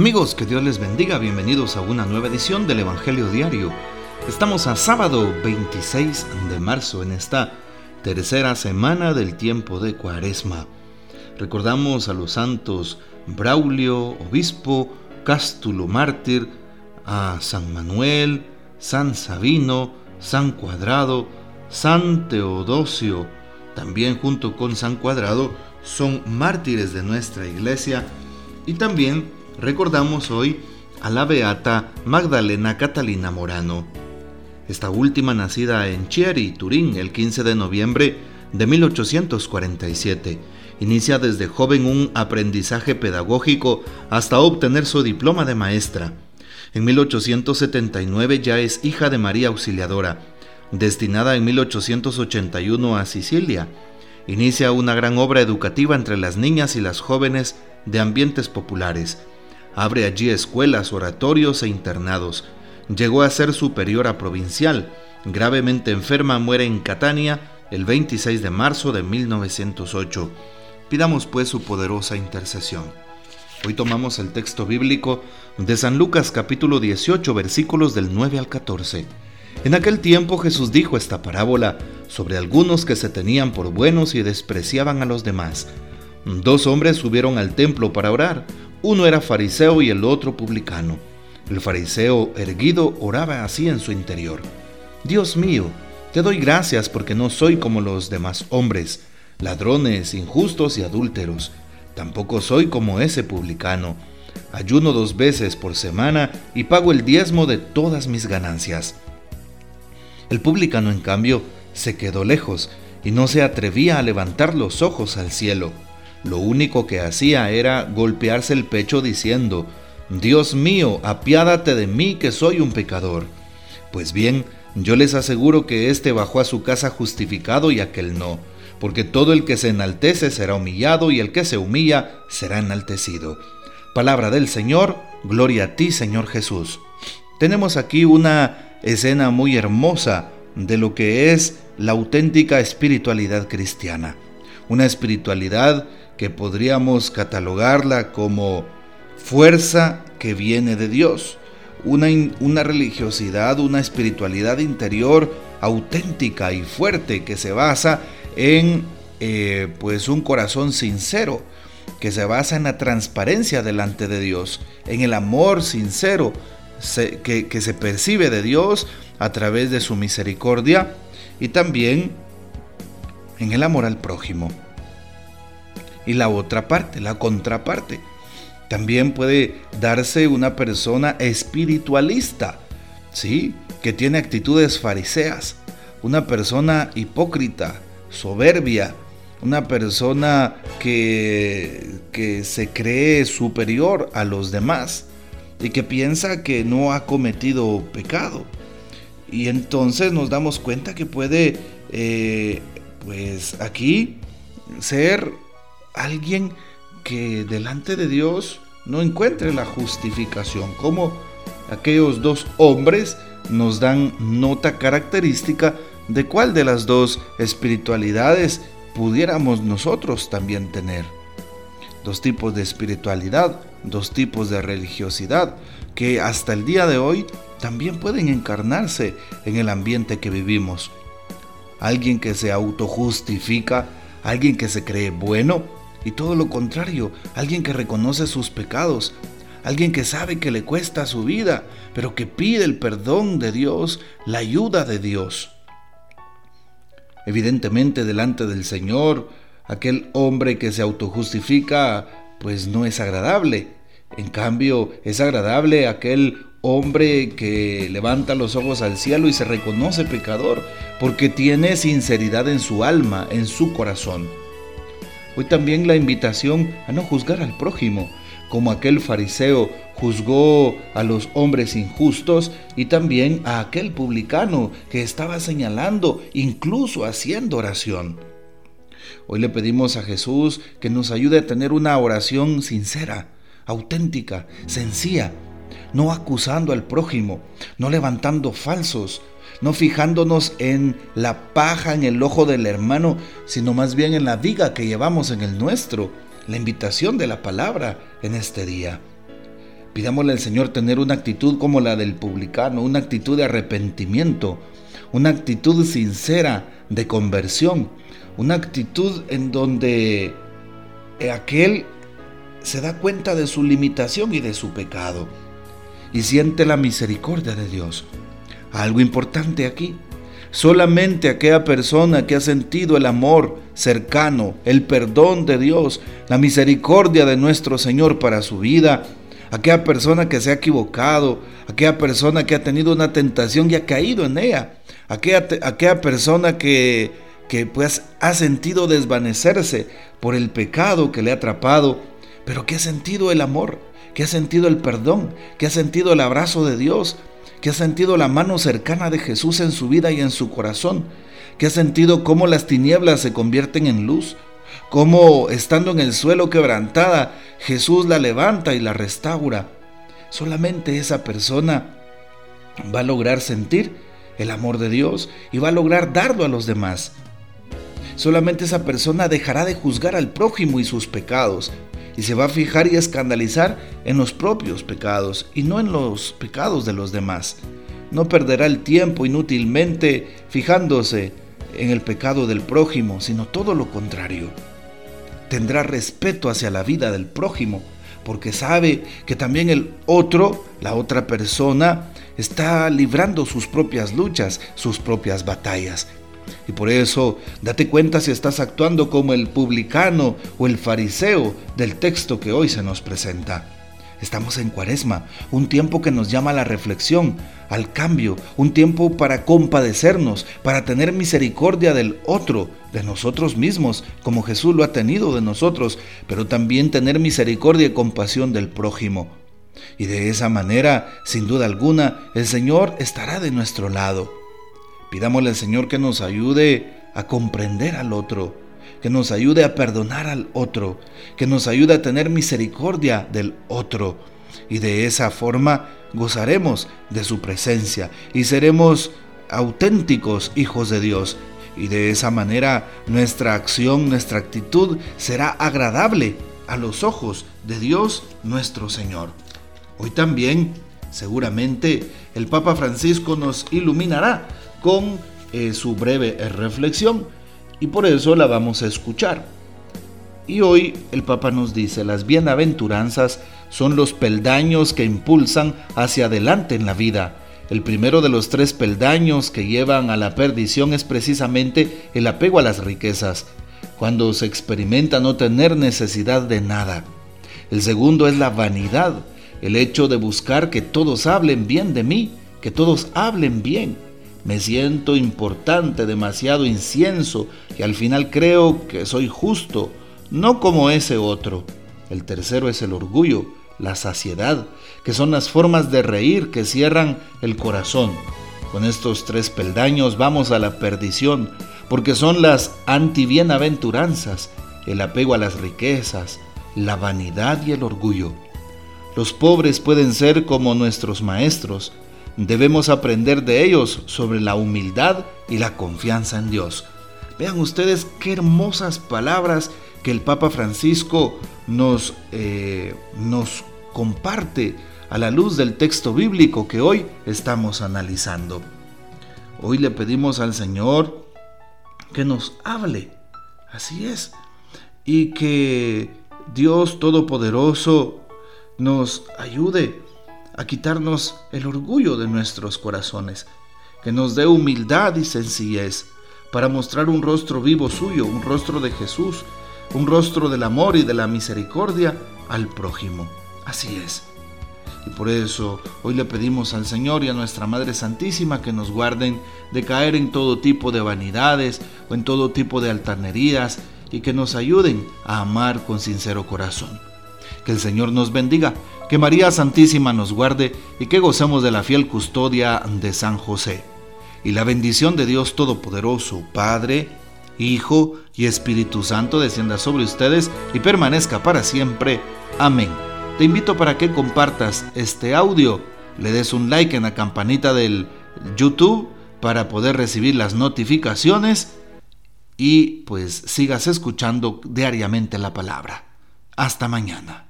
Amigos, que Dios les bendiga, bienvenidos a una nueva edición del Evangelio Diario. Estamos a sábado 26 de marzo en esta tercera semana del tiempo de Cuaresma. Recordamos a los santos Braulio, obispo, Cástulo, mártir, a San Manuel, San Sabino, San Cuadrado, San Teodosio, también junto con San Cuadrado, son mártires de nuestra iglesia y también recordamos hoy a la beata Magdalena Catalina Morano. Esta última nacida en Chieri, Turín, el 15 de noviembre de 1847. Inicia desde joven un aprendizaje pedagógico hasta obtener su diploma de maestra. En 1879 ya es hija de María Auxiliadora, destinada en 1881 a Sicilia. Inicia una gran obra educativa entre las niñas y las jóvenes de ambientes populares Abre allí escuelas, oratorios e internados. Llegó a ser superiora provincial. Gravemente enferma muere en Catania el 26 de marzo de 1908. Pidamos pues su poderosa intercesión. Hoy tomamos el texto bíblico de San Lucas capítulo 18 versículos del 9 al 14. En aquel tiempo Jesús dijo esta parábola sobre algunos que se tenían por buenos y despreciaban a los demás. Dos hombres subieron al templo para orar. Uno era fariseo y el otro publicano. El fariseo erguido oraba así en su interior. Dios mío, te doy gracias porque no soy como los demás hombres, ladrones, injustos y adúlteros. Tampoco soy como ese publicano. Ayuno dos veces por semana y pago el diezmo de todas mis ganancias. El publicano, en cambio, se quedó lejos y no se atrevía a levantar los ojos al cielo lo único que hacía era golpearse el pecho diciendo, Dios mío, apiádate de mí que soy un pecador. Pues bien, yo les aseguro que éste bajó a su casa justificado y aquel no, porque todo el que se enaltece será humillado y el que se humilla será enaltecido. Palabra del Señor, gloria a ti Señor Jesús. Tenemos aquí una escena muy hermosa de lo que es la auténtica espiritualidad cristiana. Una espiritualidad que podríamos catalogarla como fuerza que viene de Dios, una, una religiosidad, una espiritualidad interior auténtica y fuerte que se basa en eh, pues un corazón sincero, que se basa en la transparencia delante de Dios, en el amor sincero que, que se percibe de Dios a través de su misericordia y también en el amor al prójimo y la otra parte, la contraparte. También puede darse una persona espiritualista, ¿sí? Que tiene actitudes fariseas, una persona hipócrita, soberbia, una persona que, que se cree superior a los demás y que piensa que no ha cometido pecado. Y entonces nos damos cuenta que puede, eh, pues aquí, ser alguien que delante de Dios no encuentre la justificación, como aquellos dos hombres nos dan nota característica de cuál de las dos espiritualidades pudiéramos nosotros también tener. Dos tipos de espiritualidad, dos tipos de religiosidad, que hasta el día de hoy también pueden encarnarse en el ambiente que vivimos. Alguien que se autojustifica, alguien que se cree bueno, y todo lo contrario, alguien que reconoce sus pecados, alguien que sabe que le cuesta su vida, pero que pide el perdón de Dios, la ayuda de Dios. Evidentemente delante del Señor, aquel hombre que se autojustifica, pues no es agradable. En cambio, es agradable aquel hombre que levanta los ojos al cielo y se reconoce pecador, porque tiene sinceridad en su alma, en su corazón. También la invitación a no juzgar al prójimo, como aquel fariseo juzgó a los hombres injustos y también a aquel publicano que estaba señalando, incluso haciendo oración. Hoy le pedimos a Jesús que nos ayude a tener una oración sincera, auténtica, sencilla, no acusando al prójimo, no levantando falsos, no fijándonos en la paja en el ojo del hermano, sino más bien en la viga que llevamos en el nuestro, la invitación de la palabra en este día. Pidámosle al Señor tener una actitud como la del publicano, una actitud de arrepentimiento, una actitud sincera de conversión, una actitud en donde aquel se da cuenta de su limitación y de su pecado y siente la misericordia de Dios. Algo importante aquí, solamente aquella persona que ha sentido el amor cercano, el perdón de Dios, la misericordia de nuestro Señor para su vida, aquella persona que se ha equivocado, aquella persona que ha tenido una tentación y ha caído en ella, aquella, aquella persona que, que pues ha sentido desvanecerse por el pecado que le ha atrapado, pero que ha sentido el amor, que ha sentido el perdón, que ha sentido el abrazo de Dios, que ha sentido la mano cercana de Jesús en su vida y en su corazón, que ha sentido cómo las tinieblas se convierten en luz, cómo estando en el suelo quebrantada, Jesús la levanta y la restaura. Solamente esa persona va a lograr sentir el amor de Dios y va a lograr darlo a los demás. Solamente esa persona dejará de juzgar al prójimo y sus pecados y se va a fijar y escandalizar en los propios pecados y no en los pecados de los demás. No perderá el tiempo inútilmente fijándose en el pecado del prójimo, sino todo lo contrario. Tendrá respeto hacia la vida del prójimo, porque sabe que también el otro, la otra persona, está librando sus propias luchas, sus propias batallas. Y por eso, date cuenta si estás actuando como el publicano o el fariseo del texto que hoy se nos presenta. Estamos en cuaresma, un tiempo que nos llama a la reflexión, al cambio, un tiempo para compadecernos, para tener misericordia del otro, de nosotros mismos, como Jesús lo ha tenido de nosotros, pero también tener misericordia y compasión del prójimo. Y de esa manera, sin duda alguna, el Señor estará de nuestro lado. Pidámosle al Señor que nos ayude a comprender al otro, que nos ayude a perdonar al otro, que nos ayude a tener misericordia del otro. Y de esa forma gozaremos de su presencia y seremos auténticos hijos de Dios. Y de esa manera nuestra acción, nuestra actitud será agradable a los ojos de Dios nuestro Señor. Hoy también, seguramente, el Papa Francisco nos iluminará con eh, su breve reflexión y por eso la vamos a escuchar. Y hoy el Papa nos dice, las bienaventuranzas son los peldaños que impulsan hacia adelante en la vida. El primero de los tres peldaños que llevan a la perdición es precisamente el apego a las riquezas, cuando se experimenta no tener necesidad de nada. El segundo es la vanidad, el hecho de buscar que todos hablen bien de mí, que todos hablen bien me siento importante, demasiado incienso, y al final creo que soy justo, no como ese otro. El tercero es el orgullo, la saciedad, que son las formas de reír que cierran el corazón. Con estos tres peldaños vamos a la perdición, porque son las antibienaventuranzas, el apego a las riquezas, la vanidad y el orgullo. Los pobres pueden ser como nuestros maestros, Debemos aprender de ellos sobre la humildad y la confianza en Dios. Vean ustedes qué hermosas palabras que el Papa Francisco nos, eh, nos comparte a la luz del texto bíblico que hoy estamos analizando. Hoy le pedimos al Señor que nos hable, así es, y que Dios Todopoderoso nos ayude a quitarnos el orgullo de nuestros corazones, que nos dé humildad y sencillez para mostrar un rostro vivo suyo, un rostro de Jesús, un rostro del amor y de la misericordia al prójimo. Así es. Y por eso hoy le pedimos al Señor y a nuestra Madre Santísima que nos guarden de caer en todo tipo de vanidades o en todo tipo de altanerías y que nos ayuden a amar con sincero corazón. Que el Señor nos bendiga que María Santísima nos guarde y que gocemos de la fiel custodia de San José. Y la bendición de Dios Todopoderoso, Padre, Hijo y Espíritu Santo descienda sobre ustedes y permanezca para siempre. Amén. Te invito para que compartas este audio, le des un like en la campanita del YouTube para poder recibir las notificaciones y pues sigas escuchando diariamente la palabra. Hasta mañana.